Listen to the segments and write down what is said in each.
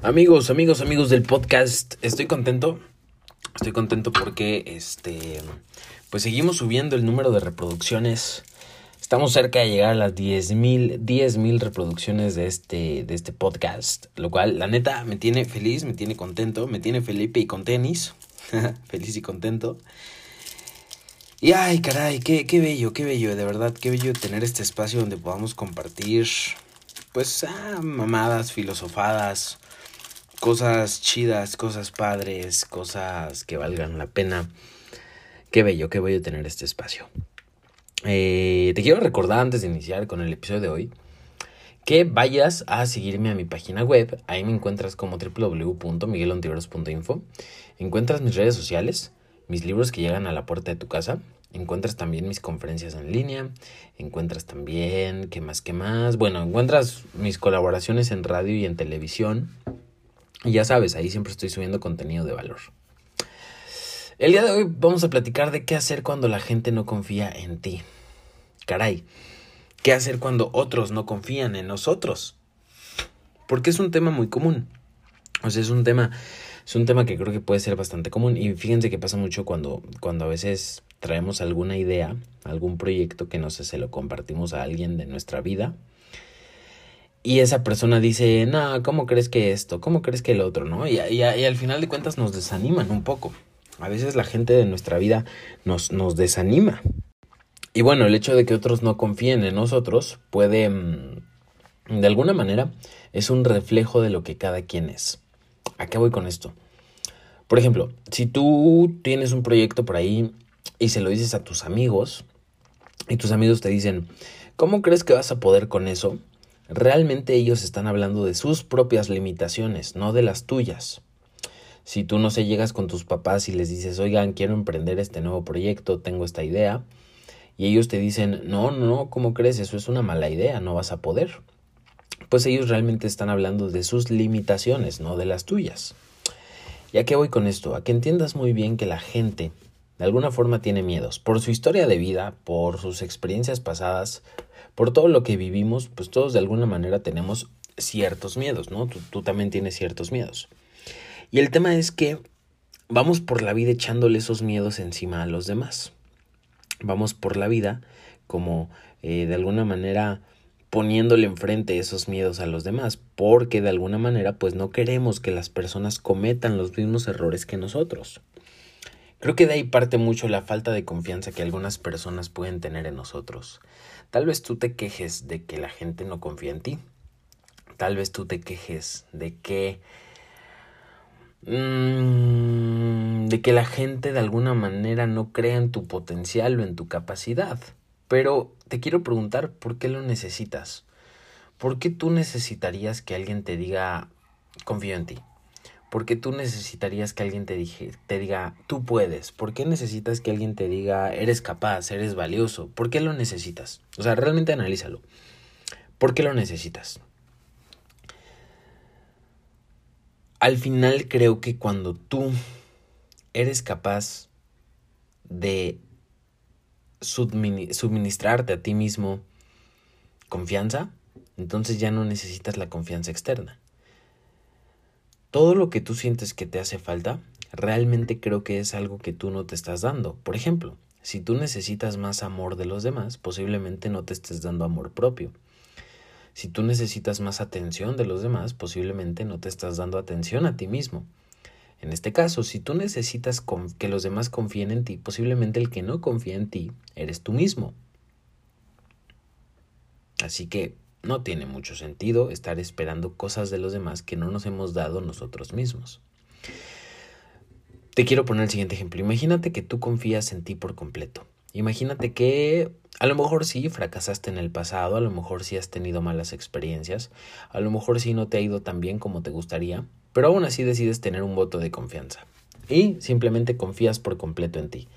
Amigos, amigos, amigos del podcast, estoy contento. Estoy contento porque este pues seguimos subiendo el número de reproducciones. Estamos cerca de llegar a las 10.000 mil reproducciones de este, de este podcast. Lo cual, la neta, me tiene feliz, me tiene contento, me tiene Felipe y con tenis. feliz y contento. Y ay, caray, qué, qué bello, qué bello, de verdad, qué bello tener este espacio donde podamos compartir, pues, ah, mamadas, filosofadas, cosas chidas, cosas padres, cosas que valgan la pena. Qué bello, qué bello tener este espacio. Eh, te quiero recordar antes de iniciar con el episodio de hoy que vayas a seguirme a mi página web. Ahí me encuentras como www.miguelontiveros.info. Encuentras mis redes sociales, mis libros que llegan a la puerta de tu casa. Encuentras también mis conferencias en línea. Encuentras también, ¿qué más, qué más? Bueno, encuentras mis colaboraciones en radio y en televisión. Y ya sabes, ahí siempre estoy subiendo contenido de valor. El día de hoy vamos a platicar de qué hacer cuando la gente no confía en ti. Caray, ¿qué hacer cuando otros no confían en nosotros? Porque es un tema muy común. O sea, es un tema, es un tema que creo que puede ser bastante común. Y fíjense que pasa mucho cuando, cuando a veces traemos alguna idea, algún proyecto que no sé, se lo compartimos a alguien de nuestra vida y esa persona dice, no, ¿cómo crees que esto? ¿Cómo crees que el otro? ¿No? Y, y, al final de cuentas nos desaniman un poco. A veces la gente de nuestra vida nos, nos desanima. Y bueno, el hecho de que otros no confíen en nosotros puede, mm, de alguna manera, es un reflejo de lo que cada quien es. ¿A qué voy con esto? Por ejemplo, si tú tienes un proyecto por ahí y se lo dices a tus amigos, y tus amigos te dicen, ¿cómo crees que vas a poder con eso? Realmente ellos están hablando de sus propias limitaciones, no de las tuyas. Si tú no se llegas con tus papás y les dices, oigan, quiero emprender este nuevo proyecto, tengo esta idea, y ellos te dicen, no, no, ¿cómo crees? Eso es una mala idea, no vas a poder. Pues ellos realmente están hablando de sus limitaciones, no de las tuyas. ¿Y a qué voy con esto? A que entiendas muy bien que la gente de alguna forma tiene miedos. Por su historia de vida, por sus experiencias pasadas, por todo lo que vivimos, pues todos de alguna manera tenemos ciertos miedos, ¿no? Tú, también tienes ciertos miedos. Y el tema es que vamos por la vida echándole esos miedos encima a los demás. Vamos por la vida como eh, de alguna manera poniéndole enfrente esos miedos a los demás, porque de alguna manera pues no queremos que las personas cometan los mismos errores que nosotros. Creo que de ahí parte mucho la falta de confianza que algunas personas pueden tener en nosotros. Tal vez tú te quejes de que la gente no confía en ti. Tal vez tú te quejes de que... Mmm, de que la gente de alguna manera no crea en tu potencial o en tu capacidad. Pero te quiero preguntar, ¿por qué lo necesitas? ¿Por qué tú necesitarías que alguien te diga, confío en ti? ¿Por qué tú necesitarías que alguien te, dije, te diga, tú puedes? ¿Por qué necesitas que alguien te diga, eres capaz, eres valioso? ¿Por qué lo necesitas? O sea, realmente analízalo. ¿Por qué lo necesitas? Al final creo que cuando tú eres capaz de suministrarte a ti mismo confianza, entonces ya no necesitas la confianza externa todo lo que tú sientes que te hace falta, realmente creo que es algo que tú no te estás dando. Por ejemplo, si tú necesitas más amor de los demás, posiblemente no te estés dando amor propio. Si tú necesitas más atención de los demás, posiblemente no te estás dando atención a ti mismo. En este caso, si tú necesitas que los demás confíen en ti, posiblemente el que no confía en ti eres tú mismo. Así que no tiene mucho sentido estar esperando cosas de los demás que no nos hemos dado nosotros mismos. Te quiero poner el siguiente ejemplo. Imagínate que tú confías en ti por completo. Imagínate que a lo mejor sí fracasaste en el pasado, a lo mejor sí has tenido malas experiencias, a lo mejor sí no te ha ido tan bien como te gustaría, pero aún así decides tener un voto de confianza. Y simplemente confías por completo en ti.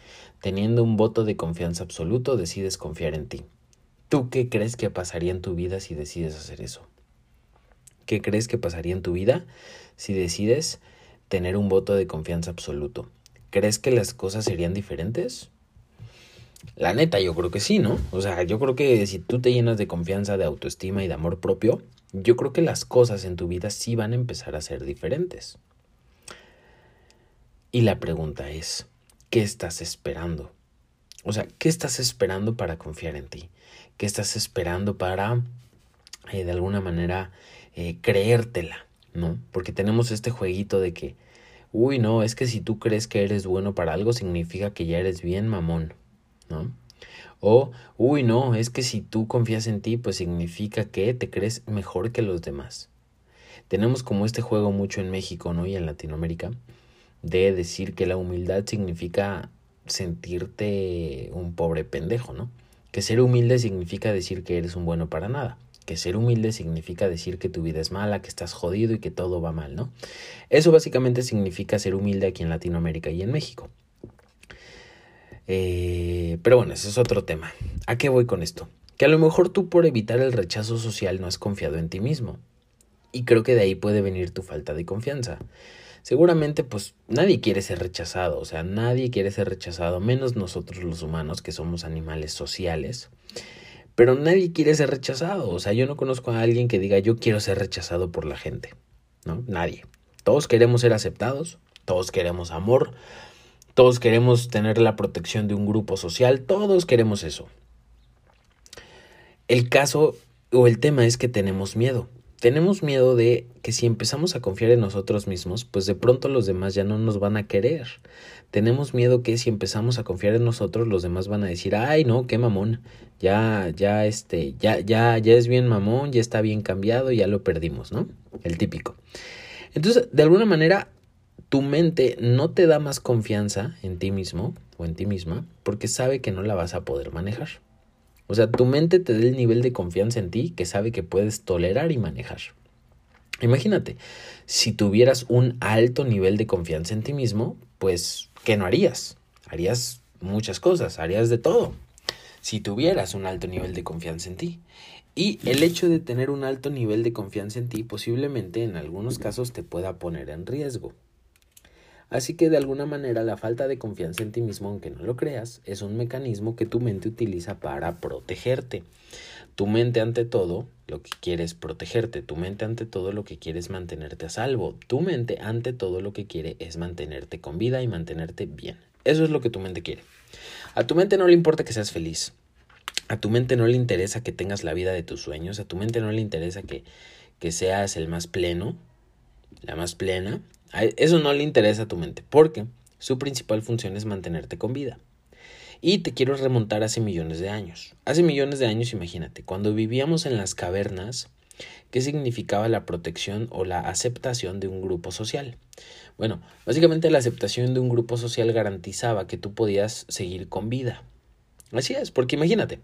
Teniendo un voto de confianza absoluto, decides confiar en ti. ¿Tú qué crees que pasaría en tu vida si decides hacer eso? ¿Qué crees que pasaría en tu vida si decides tener un voto de confianza absoluto? ¿Crees que las cosas serían diferentes? La neta, yo creo que sí, ¿no? O sea, yo creo que si tú te llenas de confianza, de autoestima y de amor propio, yo creo que las cosas en tu vida sí van a empezar a ser diferentes. Y la pregunta es, ¿qué estás esperando? O sea, ¿qué estás esperando para confiar en ti? ¿Qué estás esperando para, eh, de alguna manera, eh, creértela? ¿No? Porque tenemos este jueguito de que, uy, no, es que si tú crees que eres bueno para algo, significa que ya eres bien mamón, ¿no? O, uy, no, es que si tú confías en ti, pues significa que te crees mejor que los demás. Tenemos como este juego mucho en México, ¿no? Y en Latinoamérica, de decir que la humildad significa sentirte un pobre pendejo, ¿no? Que ser humilde significa decir que eres un bueno para nada. Que ser humilde significa decir que tu vida es mala, que estás jodido y que todo va mal, ¿no? Eso básicamente significa ser humilde aquí en Latinoamérica y en México. Eh, pero bueno, ese es otro tema. ¿A qué voy con esto? Que a lo mejor tú por evitar el rechazo social no has confiado en ti mismo. Y creo que de ahí puede venir tu falta de confianza. Seguramente pues nadie quiere ser rechazado, o sea, nadie quiere ser rechazado, menos nosotros los humanos que somos animales sociales. Pero nadie quiere ser rechazado, o sea, yo no conozco a alguien que diga yo quiero ser rechazado por la gente, ¿no? Nadie. Todos queremos ser aceptados, todos queremos amor, todos queremos tener la protección de un grupo social, todos queremos eso. El caso o el tema es que tenemos miedo. Tenemos miedo de que si empezamos a confiar en nosotros mismos, pues de pronto los demás ya no nos van a querer. Tenemos miedo que si empezamos a confiar en nosotros, los demás van a decir, ay no, qué mamón, ya, ya, este, ya, ya, ya es bien mamón, ya está bien cambiado, ya lo perdimos, ¿no? El típico. Entonces, de alguna manera, tu mente no te da más confianza en ti mismo o en ti misma porque sabe que no la vas a poder manejar. O sea, tu mente te da el nivel de confianza en ti que sabe que puedes tolerar y manejar. Imagínate, si tuvieras un alto nivel de confianza en ti mismo, pues, ¿qué no harías? Harías muchas cosas, harías de todo. Si tuvieras un alto nivel de confianza en ti. Y el hecho de tener un alto nivel de confianza en ti posiblemente en algunos casos te pueda poner en riesgo. Así que de alguna manera la falta de confianza en ti mismo, aunque no lo creas, es un mecanismo que tu mente utiliza para protegerte. Tu mente ante todo lo que quiere es protegerte, tu mente ante todo lo que quiere es mantenerte a salvo, tu mente ante todo lo que quiere es mantenerte con vida y mantenerte bien. Eso es lo que tu mente quiere. A tu mente no le importa que seas feliz, a tu mente no le interesa que tengas la vida de tus sueños, a tu mente no le interesa que, que seas el más pleno, la más plena, eso no le interesa a tu mente, porque su principal función es mantenerte con vida. Y te quiero remontar hace millones de años. Hace millones de años, imagínate, cuando vivíamos en las cavernas, ¿qué significaba la protección o la aceptación de un grupo social? Bueno, básicamente la aceptación de un grupo social garantizaba que tú podías seguir con vida. Así es, porque imagínate,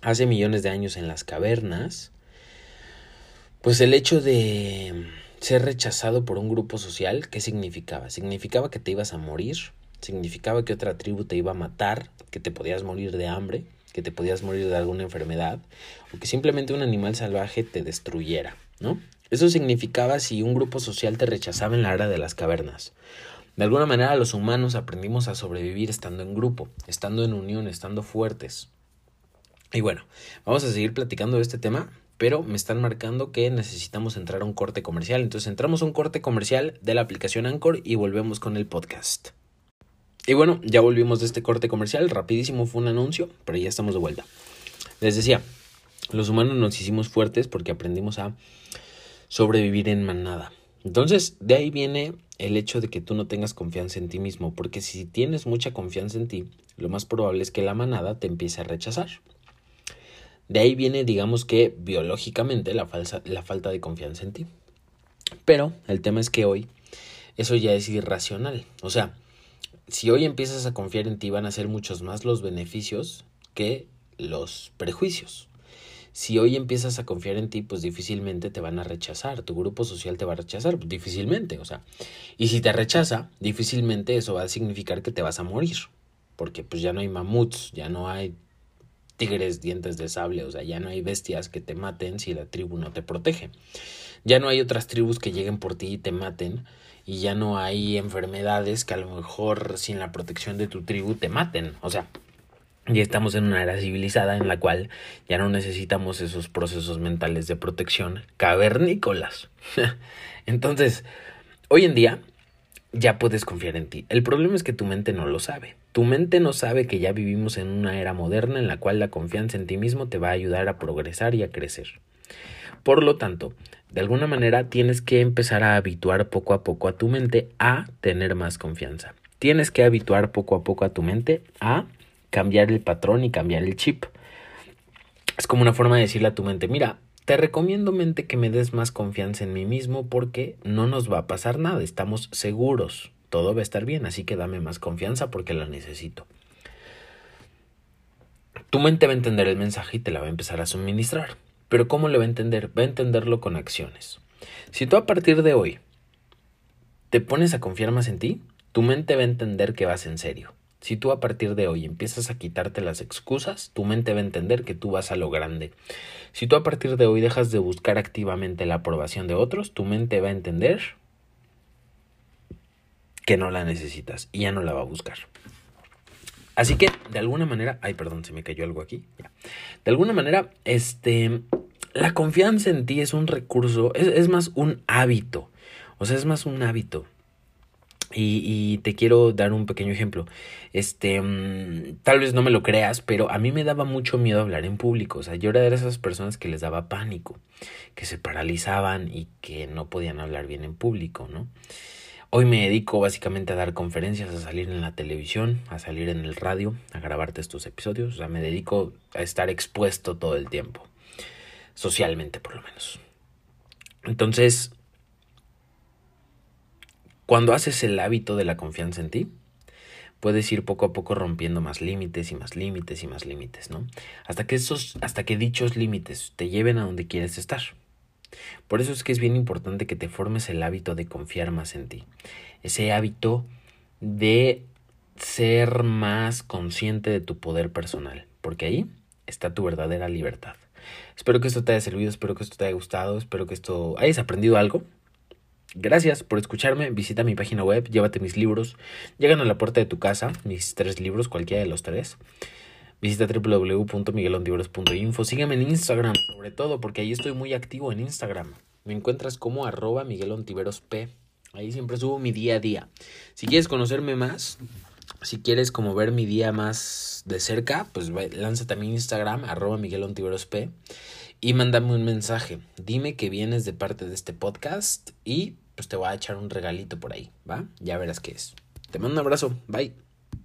hace millones de años en las cavernas, pues el hecho de ser rechazado por un grupo social, ¿qué significaba? Significaba que te ibas a morir, significaba que otra tribu te iba a matar, que te podías morir de hambre, que te podías morir de alguna enfermedad, o que simplemente un animal salvaje te destruyera, ¿no? Eso significaba si un grupo social te rechazaba en la era de las cavernas. De alguna manera los humanos aprendimos a sobrevivir estando en grupo, estando en unión, estando fuertes. Y bueno, vamos a seguir platicando de este tema pero me están marcando que necesitamos entrar a un corte comercial. Entonces entramos a un corte comercial de la aplicación Anchor y volvemos con el podcast. Y bueno, ya volvimos de este corte comercial. Rapidísimo fue un anuncio, pero ya estamos de vuelta. Les decía, los humanos nos hicimos fuertes porque aprendimos a sobrevivir en manada. Entonces, de ahí viene el hecho de que tú no tengas confianza en ti mismo, porque si tienes mucha confianza en ti, lo más probable es que la manada te empiece a rechazar. De ahí viene, digamos que biológicamente, la, falsa, la falta de confianza en ti. Pero el tema es que hoy eso ya es irracional. O sea, si hoy empiezas a confiar en ti, van a ser muchos más los beneficios que los prejuicios. Si hoy empiezas a confiar en ti, pues difícilmente te van a rechazar. Tu grupo social te va a rechazar, difícilmente. O sea, y si te rechaza, difícilmente eso va a significar que te vas a morir. Porque pues ya no hay mamuts, ya no hay tigres dientes de sable, o sea, ya no hay bestias que te maten si la tribu no te protege. Ya no hay otras tribus que lleguen por ti y te maten, y ya no hay enfermedades que a lo mejor sin la protección de tu tribu te maten. O sea, ya estamos en una era civilizada en la cual ya no necesitamos esos procesos mentales de protección cavernícolas. Entonces, hoy en día ya puedes confiar en ti. El problema es que tu mente no lo sabe. Tu mente no sabe que ya vivimos en una era moderna en la cual la confianza en ti mismo te va a ayudar a progresar y a crecer. Por lo tanto, de alguna manera tienes que empezar a habituar poco a poco a tu mente a tener más confianza. Tienes que habituar poco a poco a tu mente a cambiar el patrón y cambiar el chip. Es como una forma de decirle a tu mente, mira, te recomiendo mente que me des más confianza en mí mismo porque no nos va a pasar nada, estamos seguros, todo va a estar bien, así que dame más confianza porque la necesito. Tu mente va a entender el mensaje y te la va a empezar a suministrar. Pero ¿cómo le va a entender? Va a entenderlo con acciones. Si tú a partir de hoy te pones a confiar más en ti, tu mente va a entender que vas en serio. Si tú a partir de hoy empiezas a quitarte las excusas, tu mente va a entender que tú vas a lo grande. Si tú a partir de hoy dejas de buscar activamente la aprobación de otros, tu mente va a entender que no la necesitas y ya no la va a buscar. Así que, de alguna manera, ay, perdón, se me cayó algo aquí. De alguna manera, este, la confianza en ti es un recurso, es, es más un hábito. O sea, es más un hábito. Y, te quiero dar un pequeño ejemplo. Este, mm, tal vez no me lo creas, pero a mí me daba mucho miedo hablar en público. O sea, yo era de esas personas que les daba pánico, que se paralizaban y que no podían hablar bien en público, ¿no? Hoy me dedico básicamente a dar conferencias, a salir en la televisión, a salir en el radio, a grabarte estos episodios. O sea, me dedico a estar expuesto todo el tiempo, socialmente por lo menos. Entonces, cuando haces el hábito de la confianza en ti, puedes ir poco a poco rompiendo más límites y más límites y más límites, ¿no? Hasta que esos, hasta que dichos límites te lleven a donde quieres estar. Por eso es que es bien importante que te formes el hábito de confiar más en ti. Ese hábito de ser más consciente de tu poder personal, porque ahí está tu verdadera libertad. Espero que esto te haya servido, espero que esto te haya gustado, espero que esto hayas aprendido algo Gracias por escucharme. Visita mi página web, llévate mis libros. Llegan a la puerta de tu casa, mis tres libros, cualquiera de los tres. Visita www.miguelontiveros.info. Sígueme en Instagram, sobre todo, porque ahí estoy muy activo en Instagram. Me encuentras como arroba miguelontiverosp. Ahí siempre subo mi día a día. Si quieres conocerme más, si quieres como ver mi día más de cerca, pues lánzate a mi Instagram, arroba miguelontiverosp y mándame un mensaje. Dime que vienes de parte de este podcast y pues te voy a echar un regalito por ahí, ¿va? Ya verás qué es. Te mando un abrazo, bye.